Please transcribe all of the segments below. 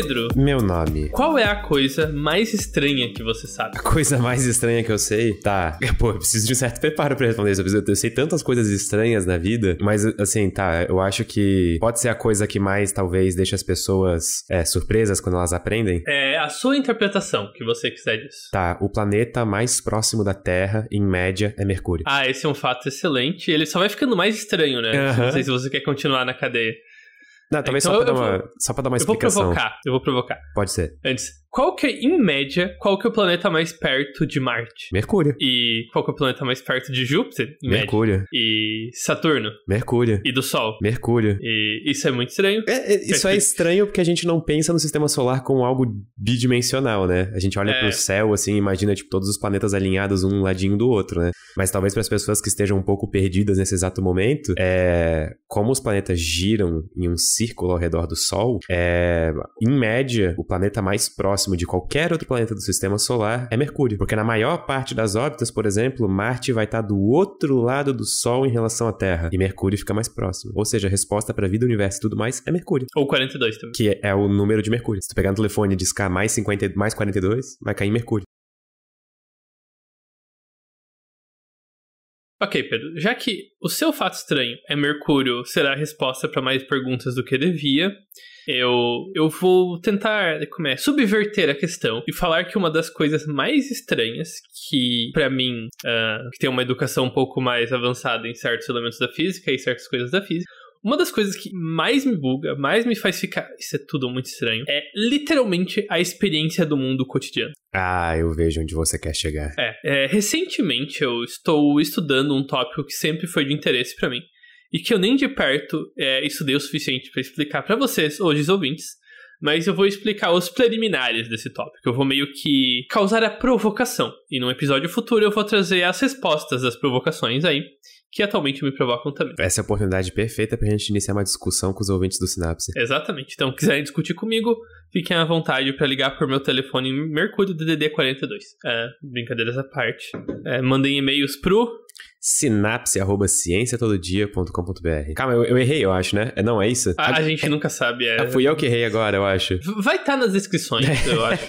Pedro. Meu nome. Qual é a coisa mais estranha que você sabe? A coisa mais estranha que eu sei? Tá. Pô, eu preciso de um certo preparo pra responder isso. Eu sei tantas coisas estranhas na vida, mas assim, tá. Eu acho que pode ser a coisa que mais talvez deixa as pessoas é, surpresas quando elas aprendem. É a sua interpretação que você quiser disso. Tá. O planeta mais próximo da Terra, em média, é Mercúrio. Ah, esse é um fato excelente. Ele só vai ficando mais estranho, né? Não sei se você quer continuar na cadeia. Não, talvez Então só, pra eu dar uma, só pra dar uma Eu vou explicação. provocar, eu vou provocar. Pode ser. Antes, qual que é, em média, qual que é o planeta mais perto de Marte? Mercúrio. E qual que é o planeta mais perto de Júpiter, em média? Mercúrio. E Saturno? Mercúrio. E do Sol? Mercúrio. E isso é muito estranho. É, é, isso é estranho porque a gente não pensa no sistema solar como algo bidimensional, né? A gente olha É. pro céu assim imagina tipo todos os planetas alinhados um ladinho do outro, né? Mas talvez para as pessoas que estejam um pouco perdidas nesse exato momento, é como os planetas giram em um círculo ao redor do Sol, é em média o planeta mais próximo de qualquer outro planeta do sistema solar é Mercúrio, porque na maior parte das órbitas, por exemplo, Marte vai estar do outro lado do Sol em relação à Terra e Mercúrio fica mais próximo. Ou seja, a resposta para vida, universo e tudo mais é Mercúrio Ou 42 também. que é o número de Mercúrio. Se tu pegar no telefone e discar mais 50, mais 42, vai cair em Mercúrio. Ok, Pedro. Já que o seu fato estranho é Mercúrio será a resposta para mais perguntas do que devia, eu, eu vou tentar como é, subverter a questão e falar que uma das coisas mais estranhas que, para mim, ah, que tem uma educação um pouco mais avançada em certos elementos da física e certas coisas da física, uma das coisas que mais me buga, mais me faz ficar. Isso é tudo muito estranho. É literalmente a experiência do mundo cotidiano. Ah, eu vejo onde você quer chegar. É, é, recentemente eu estou estudando um tópico que sempre foi de interesse pra mim e que eu nem de perto é, estudei o suficiente pra explicar pra vocês, hoje os ouvintes, mas eu vou explicar os preliminares desse tópico. Eu vou meio que causar a provocação e num episódio futuro eu vou trazer as respostas das provocações aí que atualmente me provocam também. Essa é a oportunidade perfeita pra gente iniciar uma discussão com os ouvintes do Sinapse. Exatamente. Então, quiserem discutir comigo, fiquem à vontade para ligar por meu telefone Mercúrio DDD 42. É, brincadeiras à parte. É, mandem e-mails pro sinapse.cienciatododia.com.br Calma, eu, eu errei, eu acho, né? É, Não, é isso? A, a gente nunca sabe. É... Ah, fui eu que errei agora, eu acho. Vai estar nas descrições, eu acho.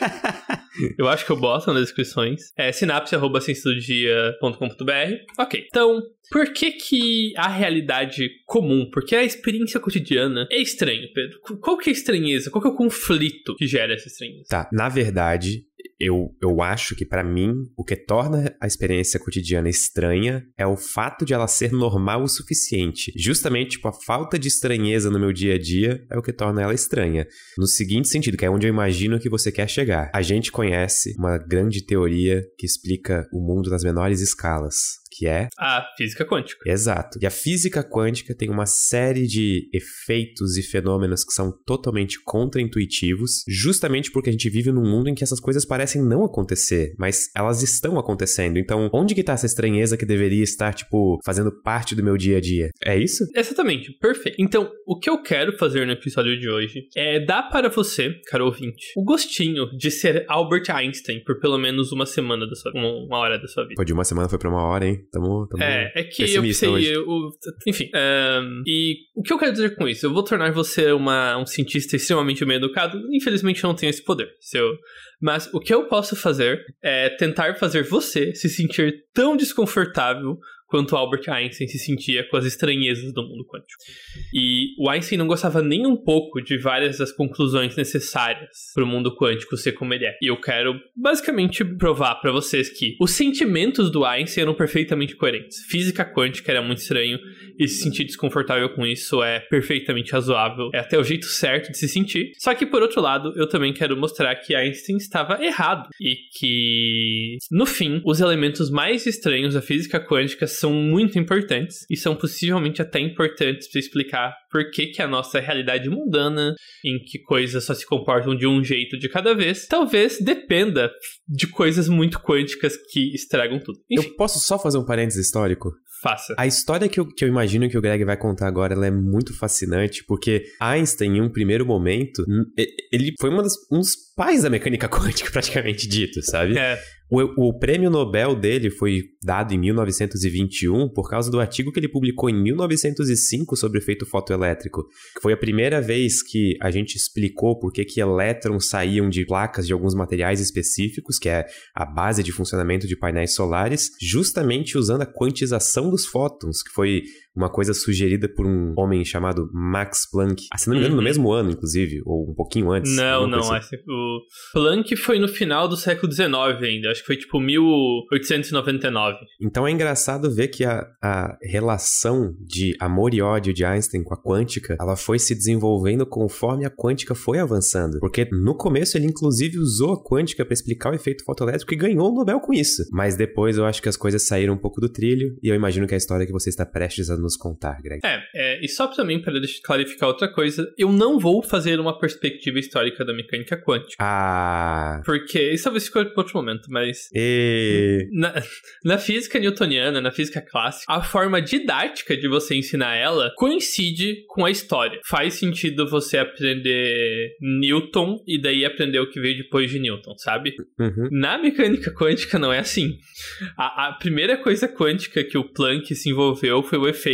eu acho que eu boto nas descrições. É sinapse.cienciadodia.com.br. Ok. Então, por que que a realidade comum, porque a experiência cotidiana é estranho, Pedro? Qual que é a estranheza? Qual que é o conflito que gera essa estranheza? Tá, na verdade, eu, eu acho que pra mim, o que torna a experiência cotidiana estranha é o fato de ela ser normal o suficiente. Justamente, tipo, a falta de estranheza no meu dia a dia é o que torna ela estranha. No seguinte sentido, que é onde eu imagino que você quer chegar. A gente conhece uma grande teoria que explica o mundo nas menores escalas, que é A física quântica. Exato. E a física quântica tem uma série de efeitos e fenômenos que são totalmente contraintuitivos, justamente porque a gente vive num mundo em que essas coisas parecem não acontecer, mas elas estão acontecendo. Então, onde que tá essa estranheza que deveria estar, tipo, fazendo parte do meu dia a dia? É isso? Exatamente, perfeito. Então, o que eu quero fazer no episódio de hoje é dar para você, caro ouvinte, o gostinho de ser Albert Einstein por pelo menos uma semana da sua uma hora da sua vida. Pô, de uma semana foi pra uma hora, hein? Tamo, tamo... É, é que eu sei. eu- enfim. ahn, e o que eu quero dizer com isso? Eu vou tornar você uma, um cientista extremamente bem educado. Infelizmente, eu não tenho esse poder. Se eu- mas o que eu posso fazer é tentar fazer você se sentir tão desconfortável quanto Albert Einstein se sentia com as estranhezas do mundo quântico. E o Einstein não gostava nem um pouco de várias das conclusões necessárias para o mundo quântico ser como ele é. E eu quero basicamente provar para vocês que os sentimentos do Einstein eram perfeitamente coerentes. Física quântica era muito estranho e se sentir desconfortável com isso é perfeitamente razoável. É até o jeito certo de se sentir. Só que por outro lado, eu também quero mostrar que Einstein estava errado e que no fim, os elementos mais estranhos da física quântica são muito importantes e são possivelmente até importantes para explicar por que, que a nossa realidade mundana, em que coisas só se comportam de um jeito de cada vez, talvez dependa de coisas muito quânticas que estragam tudo. Enfim, Eu posso só fazer um parênteses histórico? faça. A história que eu, que eu imagino que o Greg vai contar agora ela é muito fascinante, porque Einstein, em um primeiro momento, ele foi uma das- um dos pais da mecânica quântica, praticamente dito, sabe? É, O, o prêmio Nobel dele foi dado em 1921 por causa do artigo que ele publicou em 1905 sobre efeito fotoelétrico, que foi a primeira vez que a gente explicou por que, que elétrons saíam de placas de alguns materiais específicos, que é a base de funcionamento de painéis solares, justamente usando a quantização dos fótons, que foi uma coisa sugerida por um homem chamado Max Planck. Ah, se não me engano, uhum. no mesmo ano, inclusive, ou um pouquinho antes. Não, não. Assim. O Planck foi no final do século XIX ainda. Acho que foi tipo 1899. Então é engraçado ver que a, a relação de amor e ódio de Einstein com a quântica, ela foi se desenvolvendo conforme a quântica foi avançando. Porque no começo ele inclusive usou a quântica para explicar o efeito fotoelétrico e ganhou o Nobel com isso. Mas depois eu acho que as coisas saíram um pouco do trilho e eu imagino que a história que você está prestes a nos contar, Greg. É, é e só também para clarificar outra coisa, eu não vou fazer uma perspectiva histórica da mecânica quântica. Ah. Porque isso talvez fique para outro momento, mas. E... Na, na física newtoniana, na física clássica, a forma didática de você ensinar ela coincide com a história. Faz sentido você aprender Newton e daí aprender o que veio depois de Newton, sabe? Uhum. Na mecânica quântica não é assim. A, a primeira coisa quântica que o Planck se envolveu foi o efeito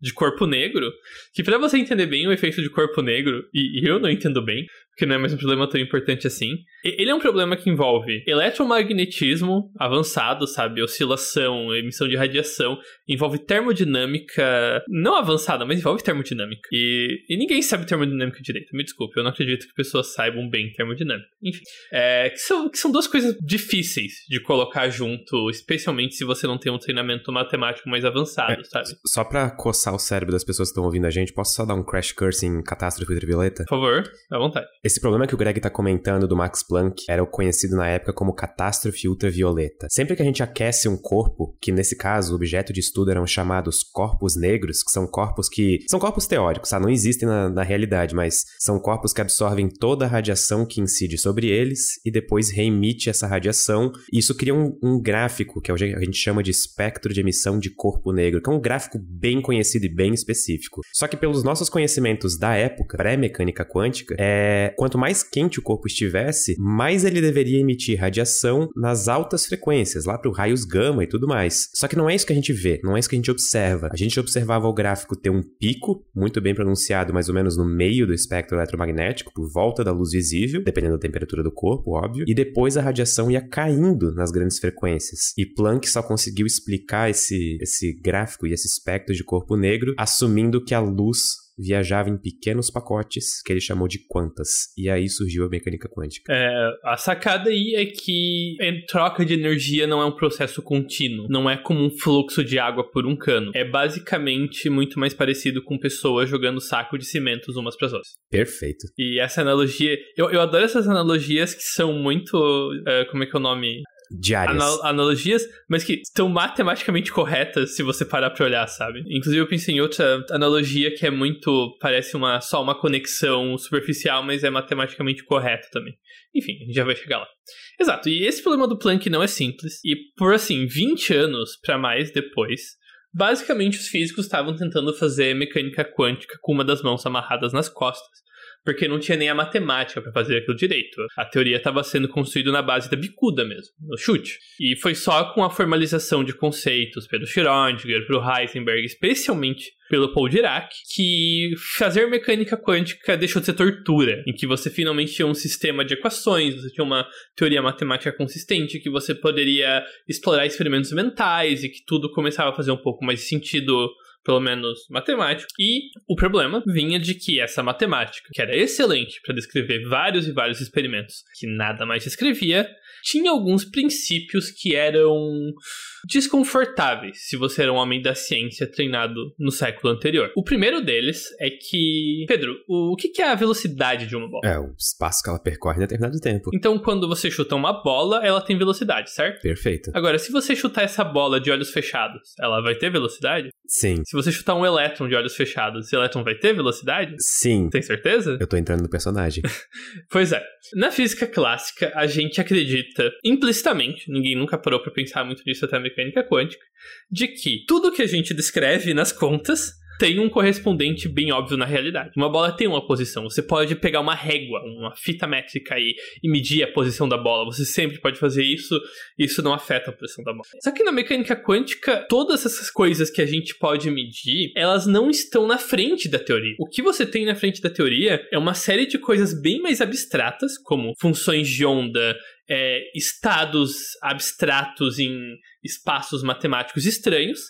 de corpo negro, que para você entender bem o efeito de corpo negro, e eu não entendo bem, que não é mais um problema tão importante assim. Ele é um problema que envolve eletromagnetismo avançado, sabe? Oscilação, emissão de radiação, envolve termodinâmica não avançada, mas envolve termodinâmica. E, e ninguém sabe termodinâmica direito, me desculpe, eu não acredito que pessoas saibam bem termodinâmica. Enfim, é, que, são, que são duas coisas difíceis de colocar junto, especialmente se você não tem um treinamento matemático mais avançado, é, sabe? Só pra coçar o cérebro das pessoas que estão ouvindo a gente, posso só dar um crash course em catástrofe ultravioleta? Por favor, à vontade. Esse problema que o Greg está comentando do Max Planck era o conhecido na época como catástrofe ultravioleta. Sempre que a gente aquece um corpo, que nesse caso o objeto de estudo eram chamados corpos negros, que são corpos que. são corpos teóricos, tá? Não existem na, na realidade, mas são corpos que absorvem toda a radiação que incide sobre eles e depois reemite essa radiação. Isso cria um, um gráfico, que é a gente chama de espectro de emissão de corpo negro, que é um gráfico bem conhecido e bem específico. Só que pelos nossos conhecimentos da época, pré-mecânica quântica, é quanto mais quente o corpo estivesse, mais ele deveria emitir radiação nas altas frequências, lá para os raios gama e tudo mais. Só que não é isso que a gente vê, não é isso que a gente observa. A gente observava o gráfico ter um pico, muito bem pronunciado, mais ou menos no meio do espectro eletromagnético, por volta da luz visível, dependendo da temperatura do corpo, óbvio, e depois a radiação ia caindo nas grandes frequências. E Planck só conseguiu explicar esse, esse gráfico e esse espectro de corpo negro, assumindo que a luz viajava em pequenos pacotes que ele chamou de quantas. E aí surgiu a mecânica quântica. É, a sacada aí é que troca de energia não é um processo contínuo. Não é como um fluxo de água por um cano. É basicamente muito mais parecido com pessoas jogando saco de cimentos umas para as outras. Perfeito. E essa analogia. Eu, eu adoro essas analogias que são muito. Uh, como é que é o nome? Diárias. Anal analogias, mas que estão matematicamente corretas se você parar pra olhar, sabe? Inclusive eu pensei em outra analogia que é muito. parece uma só uma conexão superficial, mas é matematicamente correto também. Enfim, a gente já vai chegar lá. Exato, e esse problema do Planck não é simples, e por assim, 20 anos para mais depois, basicamente os físicos estavam tentando fazer mecânica quântica com uma das mãos amarradas nas costas porque não tinha nem a matemática para fazer aquilo direito. A teoria estava sendo construída na base da bicuda mesmo, no chute. E foi só com a formalização de conceitos pelo Schrödinger, pelo Heisenberg, especialmente pelo Paul Dirac, que fazer mecânica quântica deixou de ser tortura, em que você finalmente tinha um sistema de equações, você tinha uma teoria matemática consistente, que você poderia explorar experimentos mentais e que tudo começava a fazer um pouco mais sentido pelo menos matemático. E o problema vinha de que essa matemática, que era excelente para descrever vários e vários experimentos, que nada mais escrevia, tinha alguns princípios que eram desconfortáveis se você era um homem da ciência treinado no século anterior. O primeiro deles é que, Pedro, o que é a velocidade de uma bola? É, o espaço que ela percorre em determinado tempo. Então, quando você chuta uma bola, ela tem velocidade, certo? Perfeito. Agora, se você chutar essa bola de olhos fechados, ela vai ter velocidade? Sim. Se você chutar um elétron de olhos fechados, esse elétron vai ter velocidade? Sim. Tem certeza? Eu tô entrando no personagem. pois é. Na física clássica, a gente acredita implicitamente, ninguém nunca parou para pensar muito nisso até a mecânica quântica, de que tudo que a gente descreve nas contas tem um correspondente bem óbvio na realidade. Uma bola tem uma posição. Você pode pegar uma régua, uma fita métrica e, e medir a posição da bola. Você sempre pode fazer isso. Isso não afeta a posição da bola. Só que na mecânica quântica, todas essas coisas que a gente pode medir, elas não estão na frente da teoria. O que você tem na frente da teoria é uma série de coisas bem mais abstratas, como funções de onda, é, estados abstratos em espaços matemáticos estranhos,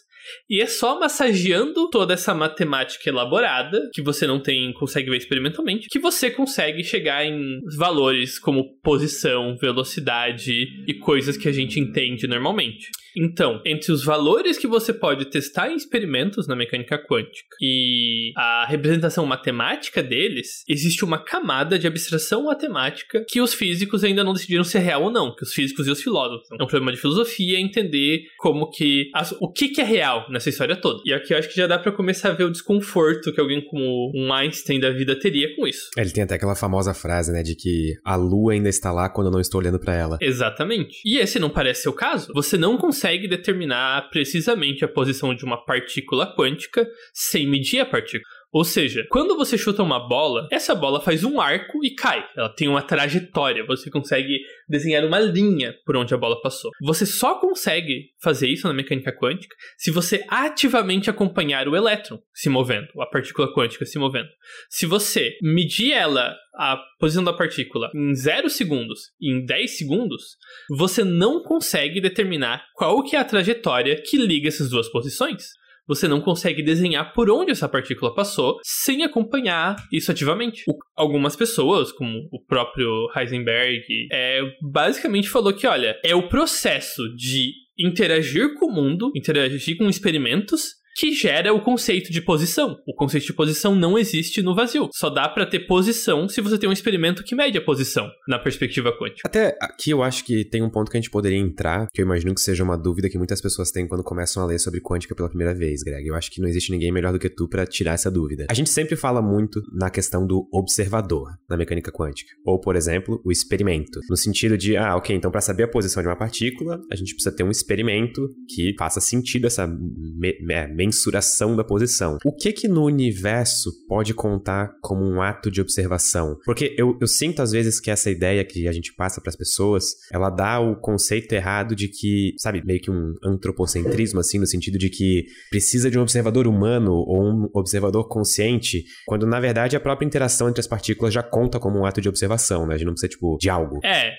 e é só massageando toda essa matemática elaborada, que você não tem, consegue ver experimentalmente, que você consegue chegar em valores como posição, velocidade e coisas que a gente entende normalmente. Então, entre os valores que você pode testar em experimentos na mecânica quântica e a representação matemática deles, existe uma camada de abstração matemática que os físicos ainda não decidiram se é real ou não, que os físicos e os filósofos. É um problema de filosofia entender como que as, o que, que é real nessa história toda. E aqui eu acho que já dá para começar a ver o desconforto que alguém como um Einstein da vida teria com isso. Ele tem até aquela famosa frase, né, de que a lua ainda está lá quando eu não estou olhando para ela. Exatamente. E esse não parece ser o caso? Você não consegue consegue determinar precisamente a posição de uma partícula quântica sem medir a partícula. Ou seja, quando você chuta uma bola, essa bola faz um arco e cai. Ela tem uma trajetória. Você consegue desenhar uma linha por onde a bola passou. Você só consegue fazer isso na mecânica quântica se você ativamente acompanhar o elétron se movendo, a partícula quântica se movendo. Se você medir ela a posição da partícula em 0 segundos e em 10 segundos, você não consegue determinar qual que é a trajetória que liga essas duas posições você não consegue desenhar por onde essa partícula passou sem acompanhar isso ativamente. O, algumas pessoas, como o próprio Heisenberg, é, basicamente falou que, olha, é o processo de interagir com o mundo, interagir com experimentos que gera o conceito de posição. O conceito de posição não existe no vazio. Só dá para ter posição se você tem um experimento que mede a posição na perspectiva quântica. Até aqui eu acho que tem um ponto que a gente poderia entrar, que eu imagino que seja uma dúvida que muitas pessoas têm quando começam a ler sobre quântica pela primeira vez, Greg. Eu acho que não existe ninguém melhor do que tu para tirar essa dúvida. A gente sempre fala muito na questão do observador na mecânica quântica, ou por exemplo, o experimento, no sentido de, ah, OK, então para saber a posição de uma partícula, a gente precisa ter um experimento que faça sentido essa me me mensuração da posição. O que que no universo pode contar como um ato de observação? Porque eu, eu sinto às vezes que essa ideia que a gente passa para as pessoas, ela dá o conceito errado de que, sabe, meio que um antropocentrismo assim, no sentido de que precisa de um observador humano ou um observador consciente, quando na verdade a própria interação entre as partículas já conta como um ato de observação, né? A gente não precisa tipo de algo. É,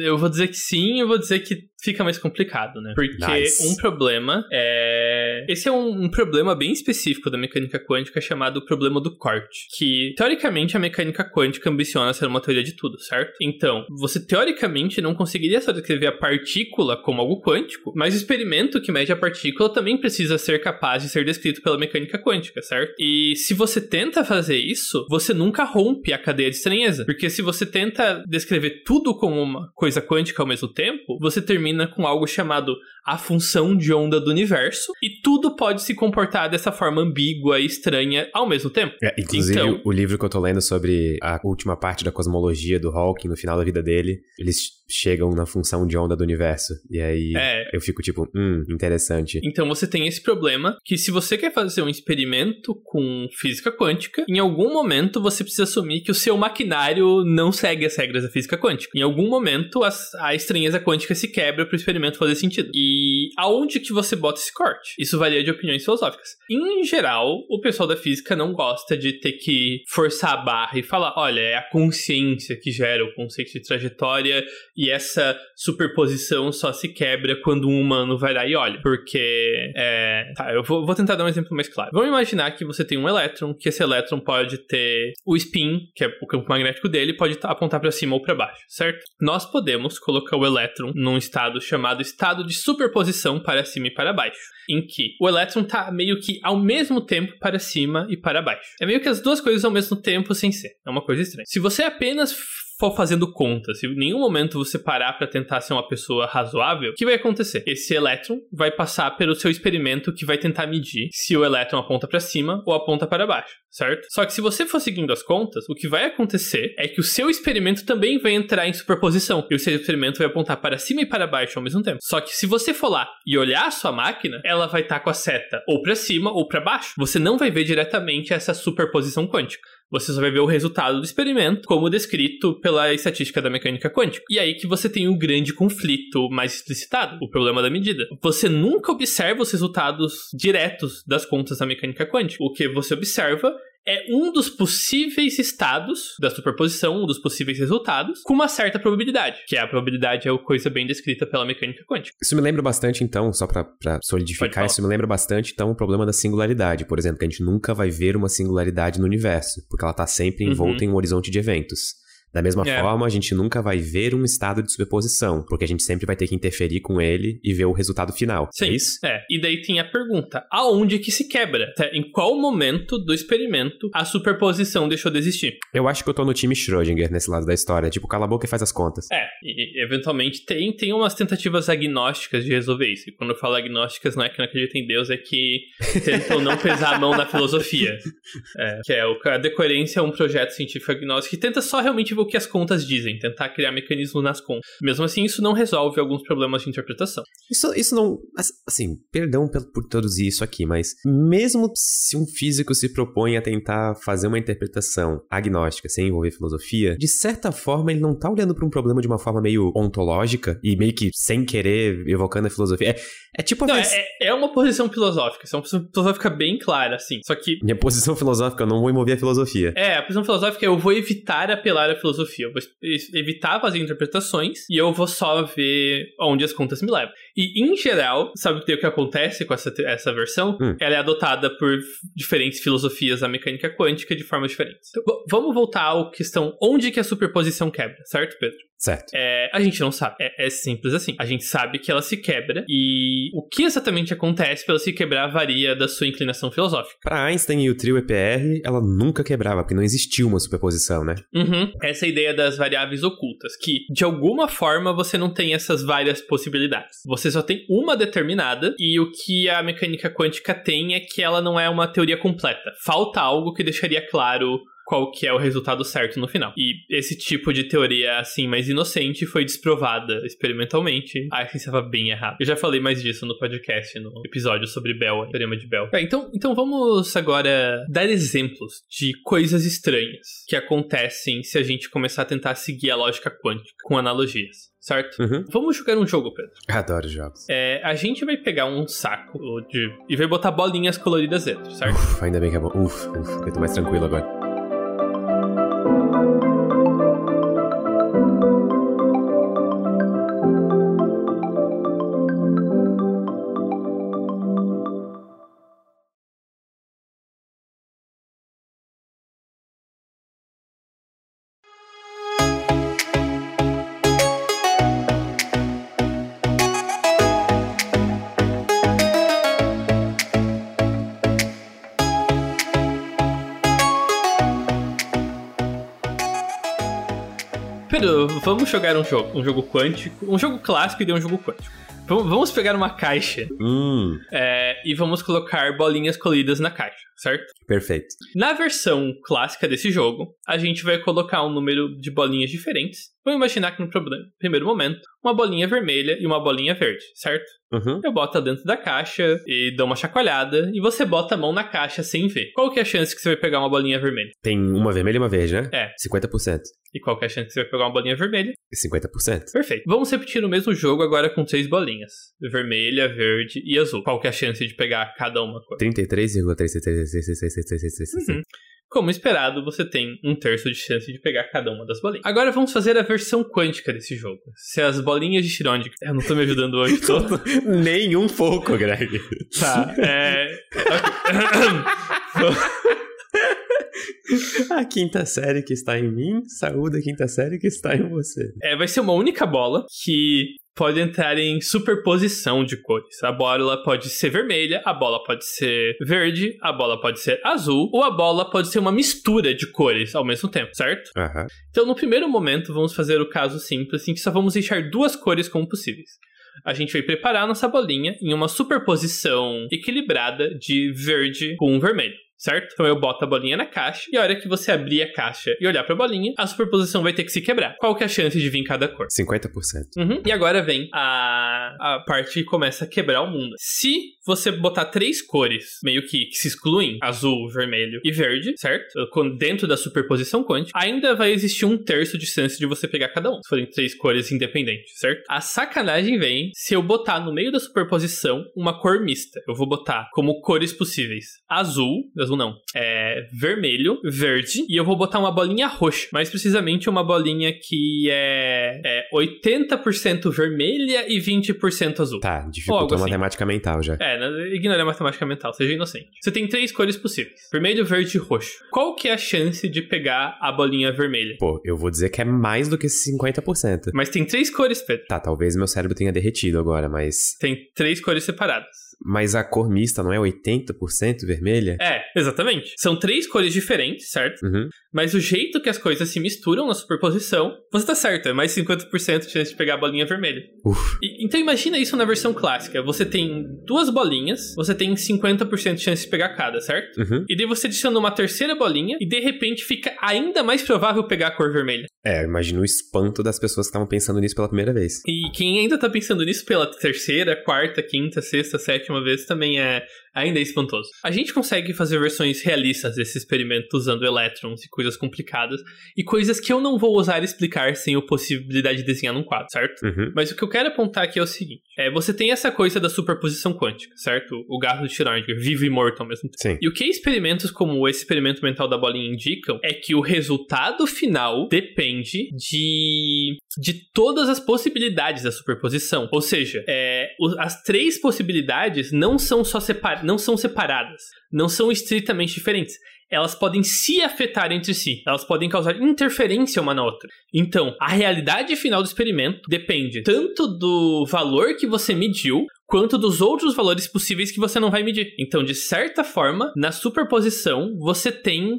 eu vou dizer que sim, eu vou dizer que fica mais complicado, né? Porque nice. um problema é. Esse é um, um, problema bem específico da mecânica quântica chamado problema do corte. Que, teoricamente, a mecânica quântica ambiciona ser uma teoria de tudo, certo? Então, você teoricamente não conseguiria só descrever a partícula como algo quântico, mas o experimento que mede a partícula também precisa ser capaz de ser descrito pela mecânica quântica, certo? E se você tenta fazer isso, você nunca rompe a cadeia de estranheza. Porque se você tenta descrever tudo como uma coisa quântica ao mesmo tempo, você termina termina com algo chamado a função de onda do universo, e tudo pode se comportar dessa forma ambígua e estranha ao mesmo tempo. É, inclusive, então, o livro que eu tô lendo sobre a última parte da cosmologia do Hawking, no final da vida dele, eles chegam na função de onda do universo. E aí é, eu fico tipo, hum, interessante. Então você tem esse problema que se você quer fazer um experimento com física quântica, em algum momento você precisa assumir que o seu maquinário não segue as regras da física quântica. Em algum momento a, a estranheza quântica se quebra para o experimento fazer sentido. E aonde que você bota esse corte? Isso varia de opiniões filosóficas. Em geral, o pessoal da física não gosta de ter que forçar a barra e falar, olha, é a consciência que gera o conceito de trajetória e essa superposição só se quebra quando um humano vai lá e olha. Porque, é... Tá, eu vou, vou tentar dar um exemplo mais claro. Vamos imaginar que você tem um elétron, que esse elétron pode ter o spin, que é o campo magnético dele, pode apontar para cima ou para baixo, certo? Nós podemos colocar o elétron num estado chamado estado de super superposição para cima e para baixo, em que o elétron está meio que ao mesmo tempo para cima e para baixo. É meio que as duas coisas ao mesmo tempo sem ser. É uma coisa estranha. Se você apenas for fazendo conta, se em nenhum momento você parar para tentar ser uma pessoa razoável, o que vai acontecer? Esse elétron vai passar pelo seu experimento que vai tentar medir se o elétron aponta para cima ou aponta para baixo, certo? Só que se você for seguindo as contas, o que vai acontecer é que o seu experimento também vai entrar em superposição e o seu experimento vai apontar para cima e para baixo ao mesmo tempo. Só que se você for lá e olhar a sua máquina, ela vai estar tá com a seta ou para cima ou para baixo. Você não vai ver diretamente essa superposição quântica você só vai ver o resultado do experimento, como descrito pela estatística da mecânica quântica. E aí que você tem o um grande conflito mais explicitado, o problema da medida. Você nunca observa os resultados diretos das contas da mecânica quântica. O que você observa é um dos possíveis estados da superposição, um dos possíveis resultados, com uma certa probabilidade, que a probabilidade é uma coisa bem descrita pela mecânica quântica. Isso me lembra bastante, então, só para solidificar, isso me lembra bastante, então, o problema da singularidade, por exemplo, que a gente nunca vai ver uma singularidade no universo, porque ela está sempre envolta uhum. em um horizonte de eventos. Da mesma é. forma, a gente nunca vai ver um estado de superposição, porque a gente sempre vai ter que interferir com ele e ver o resultado final. Sim. É isso? É. E daí tem a pergunta: aonde que se quebra? Em qual momento do experimento a superposição deixou de existir? Eu acho que eu tô no time Schrödinger nesse lado da história. Tipo, cala a boca e faz as contas. É. E eventualmente tem, tem umas tentativas agnósticas de resolver isso. E quando eu falo agnósticas, não é que não acredita em Deus, é que tentam não pesar a mão na filosofia. É, que é o, a decoerência é um projeto científico agnóstico que tenta só realmente o que as contas dizem, tentar criar mecanismos nas contas. Mesmo assim, isso não resolve alguns problemas de interpretação. Isso, isso não. Assim, perdão por traduzir isso aqui, mas mesmo se um físico se propõe a tentar fazer uma interpretação agnóstica sem envolver filosofia, de certa forma ele não tá olhando para um problema de uma forma meio ontológica e meio que sem querer evocando a filosofia. É, é tipo. Não, vez... é, é uma posição filosófica. É uma posição filosófica bem clara, assim. Só que. Minha posição filosófica, eu não vou envolver a filosofia. É, a posição filosófica é eu vou evitar apelar à filosofia. Eu vou evitar fazer interpretações e eu vou só ver onde as contas me levam. E, em geral, sabe o que acontece com essa, essa versão? Hum. Ela é adotada por diferentes filosofias da mecânica quântica de formas diferentes. Então, vamos voltar à questão onde que a superposição quebra, certo, Pedro? Certo. É, a gente não sabe. É, é, simples assim. A gente sabe que ela se quebra e o que exatamente acontece para ela se quebrar varia da sua inclinação filosófica. Para Einstein e o trio EPR, ela nunca quebrava, porque não existiu uma superposição, né? Uhum. Essa é ideia das variáveis ocultas, que de alguma forma você não tem essas várias possibilidades. Você só tem uma determinada e o que a mecânica quântica tem é que ela não é uma teoria completa. Falta algo que deixaria claro qual que é o resultado certo no final. E esse tipo de teoria, assim, mais inocente foi desprovada experimentalmente. A ciência estava bem errada. Eu já falei mais disso no podcast, no episódio sobre Bell, teorema de Bell. É, então, então vamos agora dar exemplos de coisas estranhas que acontecem se a gente começar a tentar seguir a lógica quântica com analogias certo? Uhum. Vamos jogar um jogo, Pedro. Adoro jogos. É, a gente vai pegar um saco de... e vai botar bolinhas coloridas dentro, certo? Uf, ainda bem que é bom. Uf, uf, eu tô mais tranquilo agora. Vamos jogar um jogo, um jogo quântico, um jogo clássico e um jogo quântico. Vamos pegar uma caixa hum. é, e vamos colocar bolinhas coloridas na caixa, certo? Perfeito. Na versão clássica desse jogo, a gente vai colocar um número de bolinhas diferentes. Vamos imaginar que no primeiro momento, uma bolinha vermelha e uma bolinha verde, certo? Uhum. Eu boto dentro da caixa e dou uma chacoalhada e você bota a mão na caixa sem ver. Qual que é a chance que você vai pegar uma bolinha vermelha? Tem uma vermelha e uma verde, né? É. 50%. E qual que é a chance que você vai pegar uma bolinha vermelha? 50%. Perfeito. Vamos repetir o mesmo jogo agora com três bolinhas. Vermelha, verde e azul. Qual que é a chance de pegar cada uma? 33,3333333. Uhum. Como esperado, você tem um terço de chance de pegar cada uma das bolinhas. Agora vamos fazer a versão quântica desse jogo. Se as bolinhas de Schrödinger... Eu não tô me ajudando hoje todo. Nem um pouco, Greg. Tá, é... A quinta série que está em mim, saúde a quinta série que está em você. É, vai ser uma única bola que pode entrar em superposição de cores. A bola pode ser vermelha, a bola pode ser verde, a bola pode ser azul, ou a bola pode ser uma mistura de cores ao mesmo tempo, certo? Aham. Então, no primeiro momento, vamos fazer o caso simples em que só vamos deixar duas cores como possíveis. A gente vai preparar nossa bolinha em uma superposição equilibrada de verde com vermelho. Certo? Então eu boto a bolinha na caixa e a hora que você abrir a caixa e olhar pra bolinha, a superposição vai ter que se quebrar. Qual que é a chance de vir cada cor? 50%. Uhum. E agora vem a, a parte que começa a quebrar o mundo. Se você botar três cores, meio que, que se excluem, azul, vermelho e verde, certo? Dentro da superposição quântica, ainda vai existir um terço de chance de você pegar cada um, se forem três cores independentes, certo? A sacanagem vem se eu botar no meio da superposição uma cor mista. Eu vou botar como cores possíveis azul, não, é vermelho, verde, e eu vou botar uma bolinha roxa. Mais precisamente uma bolinha que é, é 80% vermelha e 20% azul. Tá, dificultou a assim. matemática mental já. É, né, ignore a matemática mental, seja inocente. Você tem três cores possíveis: vermelho, verde e roxo. Qual que é a chance de pegar a bolinha vermelha? Pô, eu vou dizer que é mais do que 50%. Mas tem três cores, Pedro. Tá, talvez meu cérebro tenha derretido agora, mas. Tem três cores separadas. Mas a cor mista não é 80% vermelha? É, exatamente. São três cores diferentes, certo? Uhum. Mas o jeito que as coisas se misturam na superposição, você tá certo, é mais 50% de chance de pegar a bolinha vermelha. Uf. E- então imagina isso na versão clássica. Você tem duas bolinhas, você tem 50% de chance de pegar cada, certo? Uhum. E daí você adiciona uma terceira bolinha e de repente fica ainda mais provável pegar a cor vermelha. É, eu imagino o espanto das pessoas que estavam pensando nisso pela primeira vez. E quem ainda tá pensando nisso pela terceira, quarta, quinta, sexta, sétima vez também é ainda é espantoso. A gente consegue fazer versões realistas desse experimento usando elétrons e coisas complicadas e coisas que eu não vou usar explicar sem a possibilidade de desenhar num quadro, certo? Uhum. Mas o que eu quero apontar aqui é o seguinte: é, você tem essa coisa da superposição quântica, certo? O gato de Schrödinger, vivo e morto ao mesmo tempo. Sim. E o que experimentos como esse experimento mental da bolinha indicam é que o resultado final depende de, de todas as possibilidades da superposição. Ou seja, é, as três possibilidades não são só separ, não são separadas, não são estritamente diferentes. Elas podem se afetar entre si, elas podem causar interferência uma na outra. Então, a realidade final do experimento depende tanto do valor que você mediu, quanto dos outros valores possíveis que você não vai medir. Então, de certa forma, na superposição, você tem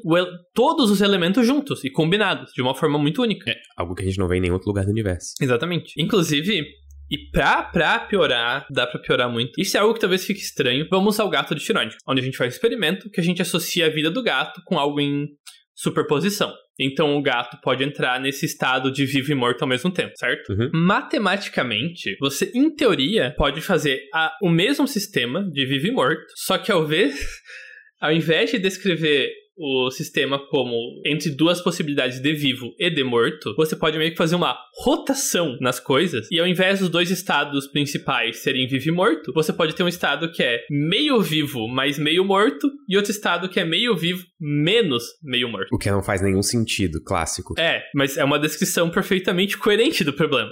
todos os elementos juntos e combinados, de uma forma muito única. Algo que a gente não vê em nenhum outro lugar do universo. Exatamente. Inclusive, e pra, pra piorar, dá pra piorar muito. Isso é algo que talvez fique estranho. Vamos ao gato de Schrödinger, onde a gente faz um experimento que a gente associa a vida do gato com algo em superposição. Então o gato pode entrar nesse estado de vivo e morto ao mesmo tempo, certo? Uhum. Matematicamente, você, em teoria, pode fazer a- o mesmo sistema de vivo e morto, só que ao, vez, ao invés de descrever o sistema como entre duas possibilidades de vivo e de morto, você pode meio que fazer uma rotação nas coisas, e ao invés dos dois estados principais serem vivo e morto, você pode ter um estado que é meio vivo, mas meio morto, e outro estado que é meio vivo, menos meio morto. O que não faz nenhum sentido, clássico. É, mas é uma descrição perfeitamente coerente do problema.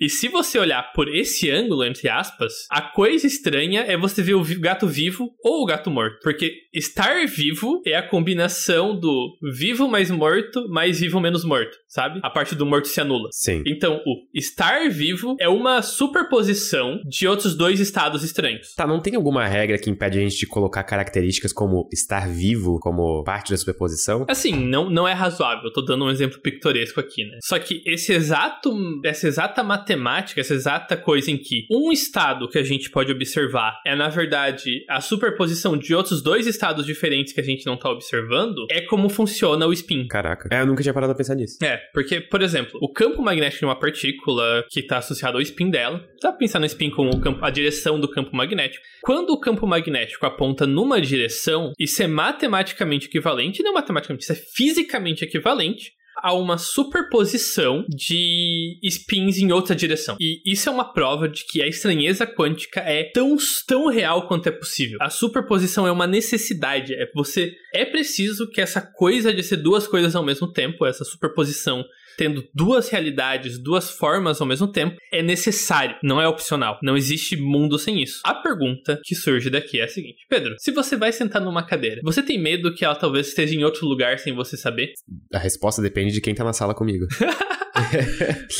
E se você olhar por esse ângulo, entre aspas, a coisa estranha é você ver o gato vivo ou o gato morto. Porque estar vivo é a combinação do vivo mais morto mais vivo menos morto, sabe? A parte do morto se anula. Sim. Então, o estar vivo é uma superposição de outros dois estados estranhos. Tá, não tem alguma regra que impede a gente de colocar características como estar vivo como parte da superposição? Assim, não, não é razoável. Eu tô dando um exemplo pitoresco aqui, né? Só que esse exato, essa exata matemática, essa exata coisa em que um estado que a gente pode observar é, na verdade, a superposição de outros dois estados diferentes que a gente não tá observando, é como funciona o spin. Caraca. É, eu nunca tinha parado a pensar nisso. É, porque, por exemplo, o campo magnético de uma partícula que está associado ao spin dela, dá pra pensar no spin como a direção do campo magnético. Quando o campo magnético aponta numa direção, isso é matematicamente equivalente, não matematicamente, isso é fisicamente equivalente a uma superposição de spins em outra direção. E isso é uma prova de que a estranheza quântica é tão, tão real quanto é possível. A superposição é uma necessidade. É você é preciso que essa coisa de ser duas coisas ao mesmo tempo, essa superposição tendo duas realidades, duas formas ao mesmo tempo, é necessário, não é opcional. Não existe mundo sem isso. A pergunta que surge daqui é a seguinte: Pedro, se você vai sentar numa cadeira, você tem medo que ela talvez esteja em outro lugar sem você saber? A resposta depende de quem tá na sala comigo.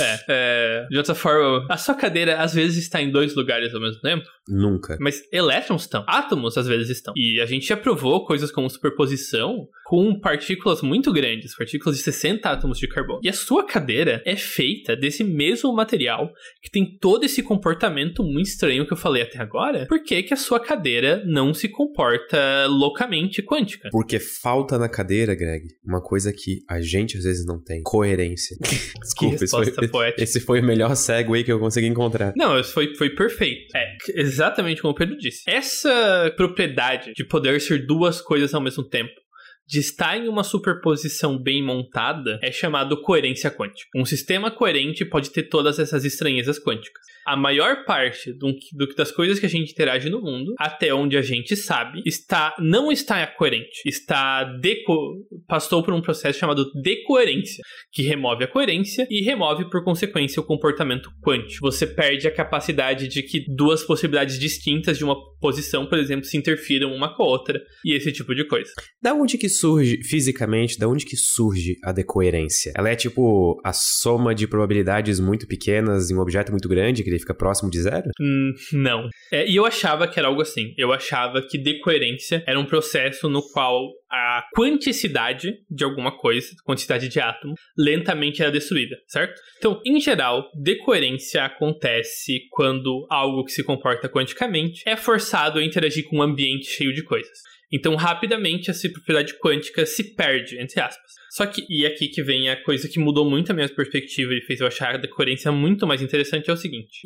é, é, de outra forma, a sua cadeira às vezes está em dois lugares ao mesmo tempo. Nunca. Mas elétrons estão. Átomos às vezes estão. E a gente já provou coisas como superposição com partículas muito grandes, partículas de 60 átomos de carbono. E a sua cadeira é feita desse mesmo material que tem todo esse comportamento muito estranho que eu falei até agora. Por que, que a sua cadeira não se comporta loucamente quântica? Porque falta na cadeira, Greg, uma coisa que a gente às vezes não tem: coerência. Desculpa, esse foi, esse foi, o melhor segue que eu consegui encontrar. Não, foi, foi perfeito. É, exatamente como o Pedro disse. Essa propriedade de poder ser duas coisas ao mesmo tempo de estar em uma superposição bem montada é chamado coerência quântica. Um sistema coerente pode ter todas essas estranhezas quânticas. A maior parte do, do, das coisas que a gente interage no mundo, até onde a gente sabe, está não está coerente, está deco, passou por um processo chamado decoerência, que remove a coerência e remove por consequência o comportamento quântico. Você perde a capacidade de que duas possibilidades distintas de uma posição, por exemplo, se interfiram uma com a outra e esse tipo de coisa. Da onde que surge, fisicamente, da onde que surge a decoerência? Ela é tipo a soma de probabilidades muito pequenas em um objeto muito grande, que fica próximo de zero? Hum, não. É, e eu achava que era algo assim. Eu achava que decoerência era um processo no qual a quanticidade de alguma coisa, quantidade de átomo, lentamente era destruída, certo? Então, em geral, decoerência acontece quando algo que se comporta quanticamente é forçado a interagir com um ambiente cheio de coisas. Então, rapidamente, essa propriedade quântica se perde, entre aspas. Só que, e aqui que vem a coisa que mudou muito a minha perspectiva e fez eu achar a decoerência muito mais interessante, é o seguinte: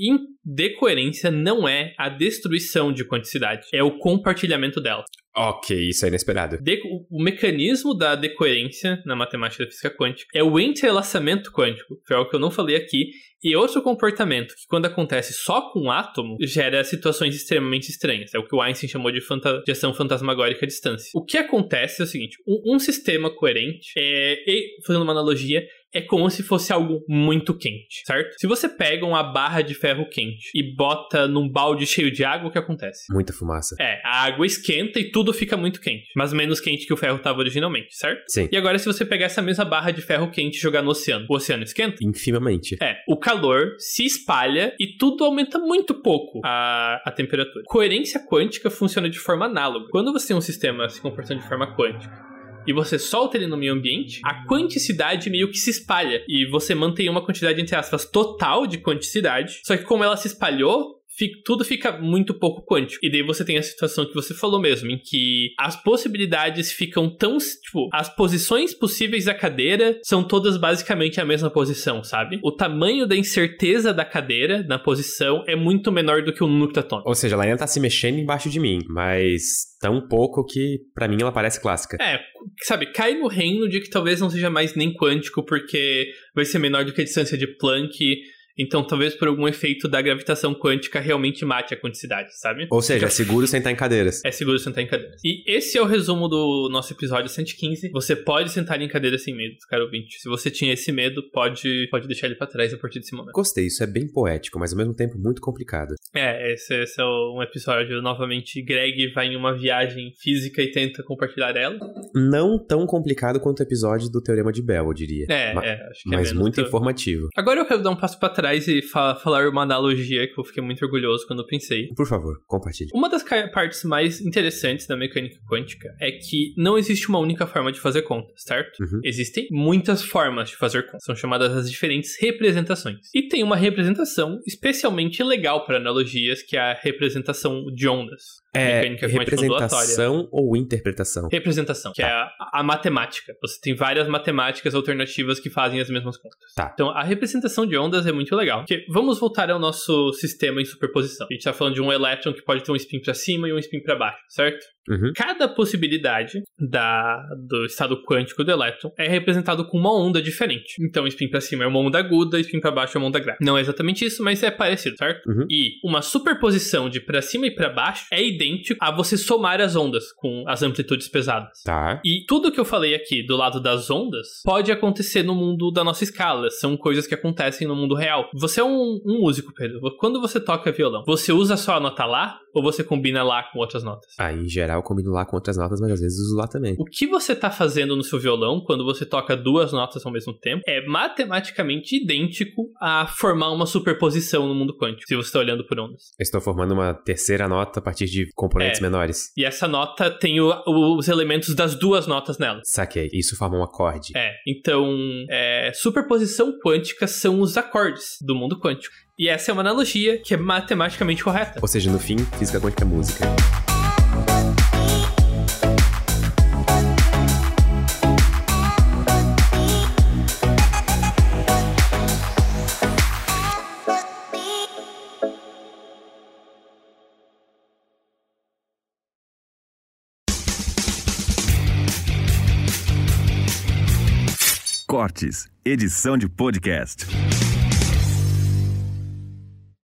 decoerência não é a destruição de quanticidade, é o compartilhamento dela. Ok, isso é inesperado. De o mecanismo da decoerência na matemática da física quântica é o entrelaçamento quântico, que é algo que eu não falei aqui, e outro comportamento que, quando acontece só com um átomo, gera situações extremamente estranhas. É o que o Einstein chamou de, fanta de ação fantasmagórica à distância. O que acontece é o seguinte: um, um sistema coerente, é, e, fazendo uma analogia, é como se fosse algo muito quente, certo? Se você pega uma barra de ferro quente e bota num balde cheio de água, o que acontece? Muita fumaça. É, a água esquenta e tudo fica muito quente, mas menos quente que o ferro estava originalmente, certo? Sim. E agora, se você pegar essa mesma barra de ferro quente e jogar no oceano, o oceano esquenta? Infimamente. É, o calor se espalha e tudo aumenta muito pouco a, a temperatura. Coerência quântica funciona de forma análoga. Quando você tem um sistema se comportando de forma quântica e você solta ele no meio ambiente, a quanticidade meio que se espalha. E você mantém uma quantidade, entre aspas, total de quanticidade. Só que como ela se espalhou, tudo fica muito pouco quântico. E daí você tem a situação que você falou mesmo, em que as possibilidades ficam tão. Tipo, as posições possíveis da cadeira são todas basicamente a mesma posição, sabe? O tamanho da incerteza da cadeira na posição é muito menor do que o núcleo atômico. Ou seja, ela ainda tá se mexendo embaixo de mim, mas tão pouco que para mim ela parece clássica. É, sabe, cai no reino de que talvez não seja mais nem quântico, porque vai ser menor do que a distância de Planck então, talvez por algum efeito da gravitação quântica realmente mate a quanticidade, sabe? Ou seja, é seguro sentar em cadeiras. É seguro sentar em cadeiras. E esse é o resumo do nosso episódio 115. Você pode sentar em cadeiras sem medo, caro ouvinte. Se você tinha esse medo, pode, pode deixar ele para trás a partir desse momento. Gostei, isso é bem poético, mas ao mesmo tempo muito complicado. É, esse, esse é um episódio, novamente, Greg vai em uma viagem física e tenta compartilhar ela. Não tão complicado quanto o episódio do Teorema de Bell, eu diria. É, Ma é acho que é Mas muito teu... informativo. Agora eu quero dar um passo para trás e fa falar uma analogia que eu fiquei muito orgulhoso quando eu pensei. Por favor, compartilhe. Uma das partes mais interessantes da mecânica quântica é que não existe uma única forma de fazer contas, certo? Uhum. Existem muitas formas de fazer contas. São chamadas as diferentes representações. E tem uma representação especialmente legal para analogias, que é a representação de ondas. É representação ou interpretação? Representação, que tá. é a, a, matemática. Você tem várias matemáticas alternativas que fazem as mesmas contas. Tá. Então, a representação de ondas é muito legal. Porque vamos voltar ao nosso sistema em superposição. A gente está falando de um elétron que pode ter um spin para cima e um spin para baixo, certo? Uhum. Cada possibilidade da, do estado quântico do elétron é representado com uma onda diferente. Então, spin para cima é uma onda aguda, spin para baixo é uma onda grave. Não é exatamente isso, mas é parecido, certo? Uhum. E uma superposição de para cima e para baixo é idêntico a você somar as ondas com as amplitudes pesadas. Tá. E tudo que eu falei aqui do lado das ondas pode acontecer no mundo da nossa escala. São coisas que acontecem no mundo real. Você é um, um músico, Pedro. Quando você toca violão, você usa só a nota lá Ou você combina lá com outras notas? Ah, em geral eu combino lá com outras notas, mas às vezes uso lá também. O que você tá fazendo no seu violão quando você toca duas notas ao mesmo tempo é matematicamente idêntico a formar uma superposição no mundo quântico, se você está olhando por ondas. Eu estou formando uma terceira nota a partir de componentes É. menores. E essa nota tem o- os elementos das duas notas nela. Saquei. Isso forma um acorde. É, então, é, superposição quântica são os acordes do mundo quântico. E essa é uma analogia que é matematicamente correta. Ou seja, no fim, física quântica é música. Cortes, edição de podcast.